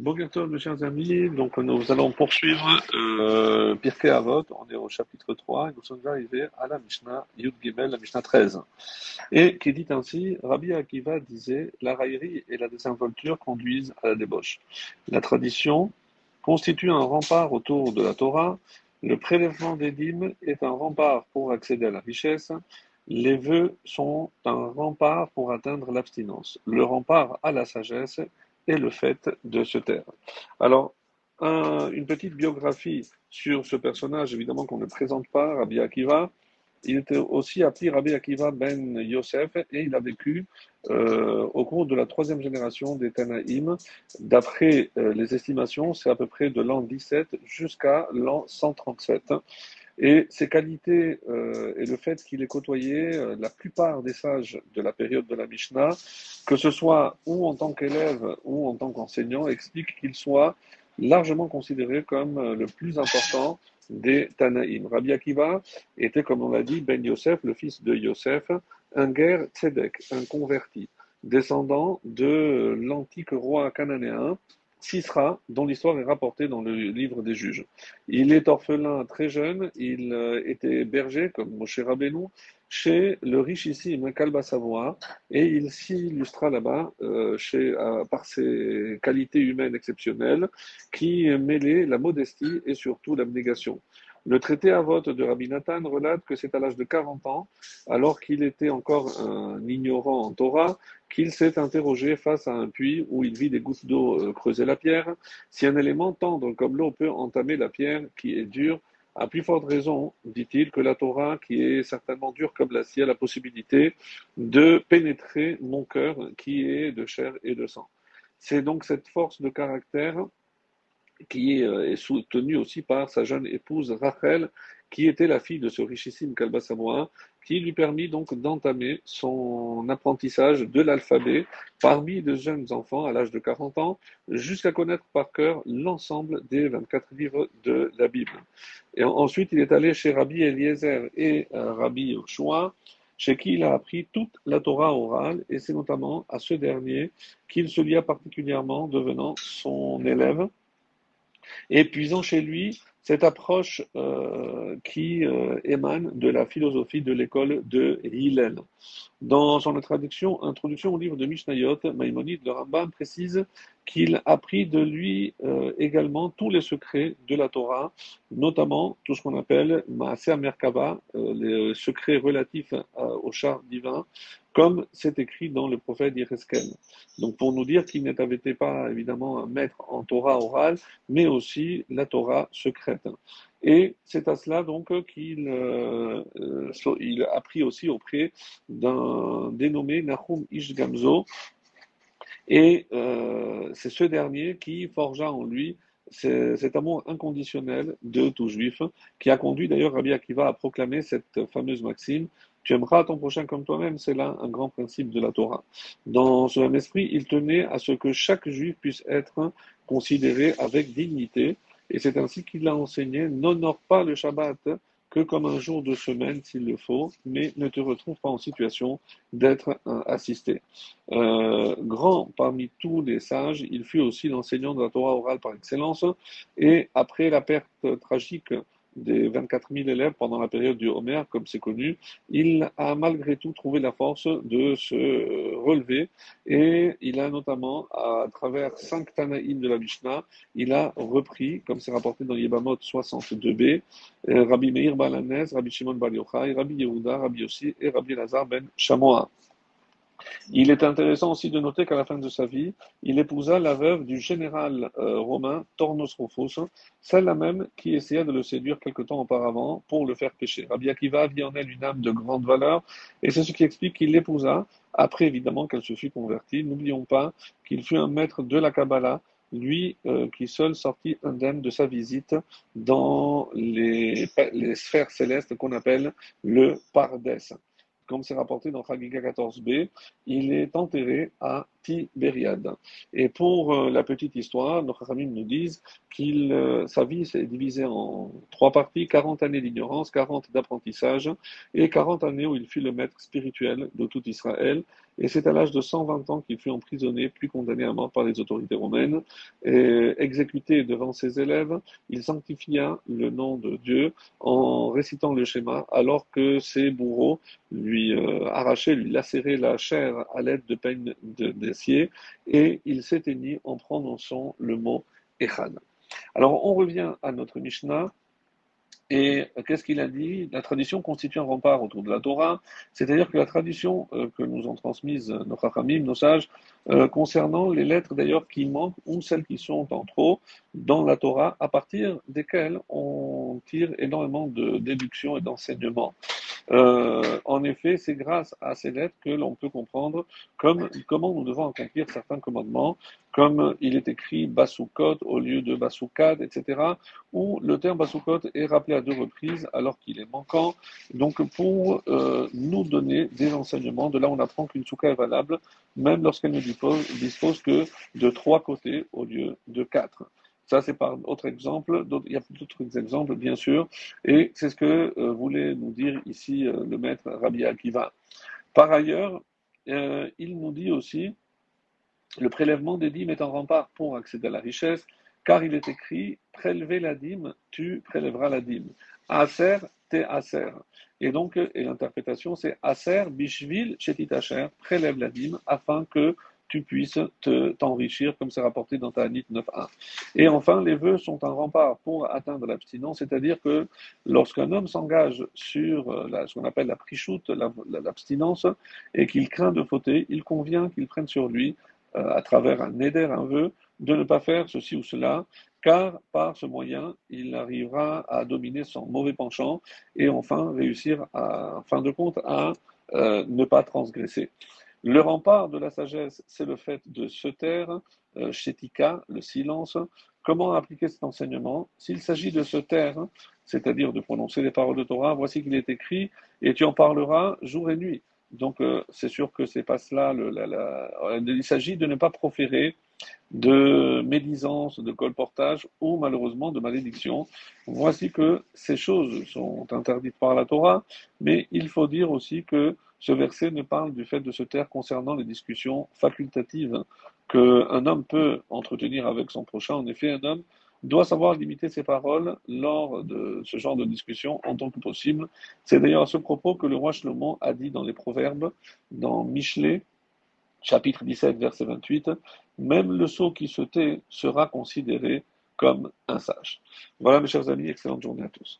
Bonjour mes chers amis, donc nous allons poursuivre euh, Pirkei Avot, on est au chapitre 3 et nous sommes arrivés à la Mishnah Yud Gimel, la Mishnah 13, et qui dit ainsi, Rabbi Akiva disait, la raillerie et la désinvolture conduisent à la débauche. La tradition constitue un rempart autour de la Torah, le prélèvement des dîmes est un rempart pour accéder à la richesse, les vœux sont un rempart pour atteindre l'abstinence, le rempart à la sagesse et le fait de se taire. Alors, une petite biographie sur ce personnage, évidemment qu'on ne présente pas, Rabbi Akiva. Il était aussi appelé Rabbi Akiva ben Yosef et il a vécu euh, au cours de la troisième génération des Tanaïm. D'après euh, les estimations, c'est à peu près de l'an 17 jusqu'à l'an 137. Et ses qualités euh, et le fait qu'il ait côtoyé euh, la plupart des sages de la période de la Mishnah, que ce soit ou en tant qu'élève ou en tant qu'enseignant, explique qu'il soit largement considéré comme euh, le plus important des Tanaïm. Rabbi Akiva était, comme on l'a dit, Ben Yosef, le fils de Yosef, un guerre tzedek, un converti, descendant de l'antique roi cananéen Sisra, dont l'histoire est rapportée dans le livre des juges. Il est orphelin très jeune, il euh, était berger, comme Moshe Rabbeinu, chez le richissime Kalba Savoie, et il s'illustra là-bas euh, euh, par ses qualités humaines exceptionnelles qui mêlaient la modestie et surtout l'abnégation. Le traité à vote de Rabbi Nathan relate que c'est à l'âge de 40 ans, alors qu'il était encore un ignorant en Torah, qu'il s'est interrogé face à un puits où il vit des gouttes d'eau euh, creuser la pierre. Si un élément tendre comme l'eau peut entamer la pierre qui est dure, à plus forte raison, dit-il, que la Torah, qui est certainement dure comme l'acier, a la possibilité de pénétrer mon cœur qui est de chair et de sang. C'est donc cette force de caractère qui euh, est soutenu aussi par sa jeune épouse Rachel, qui était la fille de ce richissime Kalba lui permit donc d'entamer son apprentissage de l'alphabet parmi de jeunes enfants à l'âge de 40 ans, jusqu'à connaître par cœur l'ensemble des 24 livres de la Bible. Et ensuite, il est allé chez Rabbi Eliezer et euh, Rabbi Yoshua, chez qui il a appris toute la Torah orale, et c'est notamment à ce dernier qu'il se lia particulièrement, devenant son élève et puisant chez lui cette approche euh, qui euh, émane de la philosophie de l'école de Hillel. Dans son introduction, introduction au livre de Mishnayot, Maïmonide, le Rambam précise qu'il a pris de lui euh, également tous les secrets de la Torah, notamment tout ce qu'on appelle Maaser Merkava, les secrets relatifs au char divin, comme c'est écrit dans le prophète Yereskel. Donc pour nous dire qu'il n'était pas évidemment un maître en Torah orale, mais aussi la Torah secrète. Et c'est à cela donc qu'il euh, euh, a appris aussi auprès d'un dénommé Nahum Ishgamzo, et euh, c'est ce dernier qui forgea en lui cet amour inconditionnel de tout juif, qui a conduit d'ailleurs Rabbi Akiva à proclamer cette fameuse maxime tu aimeras ton prochain comme toi-même, c'est là un grand principe de la Torah. Dans ce même esprit, il tenait à ce que chaque juif puisse être considéré avec dignité, et c'est ainsi qu'il a enseigné, n'honore pas le Shabbat que comme un jour de semaine s'il le faut, mais ne te retrouve pas en situation d'être assisté. Euh, grand parmi tous les sages, il fut aussi l'enseignant de la Torah orale par excellence, et après la perte tragique des 24 000 élèves pendant la période du Homer, comme c'est connu, il a malgré tout trouvé la force de se relever et il a notamment, à travers cinq Tanaïm de la Mishnah, il a repris, comme c'est rapporté dans Yebamot 62b, euh, Rabbi Meir Balanez, Rabbi Shimon Bar Rabbi Yehuda, Rabbi Yossi et Rabbi Lazar ben Shamoa. Il est intéressant aussi de noter qu'à la fin de sa vie, il épousa la veuve du général euh, romain Tornos Rufus, celle-là même qui essaya de le séduire quelque temps auparavant pour le faire pécher. Rabbi Akiva vit en elle une âme de grande valeur, et c'est ce qui explique qu'il l'épousa, après évidemment qu'elle se fut convertie. N'oublions pas qu'il fut un maître de la Kabbalah, lui euh, qui seul sortit indemne de sa visite dans les, les sphères célestes qu'on appelle le Pardès comme c'est rapporté dans Chagiga 14b, il est enterré à Tibériade. Et pour euh, la petite histoire, nos Khamim nous disent que euh, sa vie s'est divisée en trois parties 40 années d'ignorance, 40 d'apprentissage et 40 années où il fut le maître spirituel de tout Israël. Et c'est à l'âge de 120 ans qu'il fut emprisonné, puis condamné à mort par les autorités romaines. Et exécuté devant ses élèves, il sanctifia le nom de Dieu en récitant le schéma, alors que ses bourreaux lui euh, arrachaient, lui lacéraient la chair à l'aide de peignes d'acier, et il s'éteignit en prononçant le mot Echad. Alors on revient à notre Mishnah. Et qu'est-ce qu'il a dit? La tradition constitue un rempart autour de la Torah, c'est-à-dire que la tradition euh, que nous ont transmise nos chachamim, nos sages, euh, concernant les lettres d'ailleurs qui manquent ou celles qui sont en trop dans la Torah, à partir desquelles on tire énormément de déductions et d'enseignements. Euh, en effet, c'est grâce à ces lettres que l'on peut comprendre comme, comment nous devons accomplir certains commandements, comme il est écrit Basukot au lieu de Basukad, etc., où le terme Basukot est rappelé à deux reprises alors qu'il est manquant, donc pour euh, nous donner des enseignements. De là, on apprend qu'une souka est valable, même lorsqu'elle ne dispose que de trois côtés au lieu de quatre. Ça, c'est par autre exemple. Il y a d'autres exemples, bien sûr. Et c'est ce que euh, voulait nous dire ici euh, le maître Rabbi Akiva. Par ailleurs, euh, il nous dit aussi le prélèvement des dîmes est un rempart pour accéder à la richesse, car il est écrit prélever la dîme, tu prélèveras la dîme. Aser, te aser. Et donc, et l'interprétation, c'est aser, bishvil, chetit prélève la dîme, afin que tu puisses t'enrichir, comme c'est rapporté dans Ta'anit 9.1. Et enfin, les vœux sont un rempart pour atteindre l'abstinence, c'est-à-dire que lorsqu'un homme s'engage sur euh, la, ce qu'on appelle la prichoute, l'abstinence, et qu'il craint de fauter, il convient qu'il prenne sur lui, euh, à travers un éder, un vœu, de ne pas faire ceci ou cela, car par ce moyen, il arrivera à dominer son mauvais penchant et enfin réussir, à, en fin de compte, à euh, ne pas transgresser. Le rempart de la sagesse, c'est le fait de se taire, euh, shetika, le silence. Comment appliquer cet enseignement? S'il s'agit de se taire, c'est-à-dire de prononcer les paroles de Torah, voici qu'il est écrit, et tu en parleras jour et nuit. Donc euh, c'est sûr que c'est pas cela. Il s'agit de ne pas proférer de médisance, de colportage ou malheureusement de malédiction. Voici que ces choses sont interdites par la Torah, mais il faut dire aussi que ce verset ne parle du fait de se taire concernant les discussions facultatives qu'un homme peut entretenir avec son prochain. En effet, un homme doit savoir limiter ses paroles lors de ce genre de discussion en tant que possible. C'est d'ailleurs à ce propos que le roi Shlomo a dit dans les Proverbes, dans Michelet, chapitre 17, verset 28, Même le sot qui se tait sera considéré comme un sage. Voilà mes chers amis, excellente journée à tous.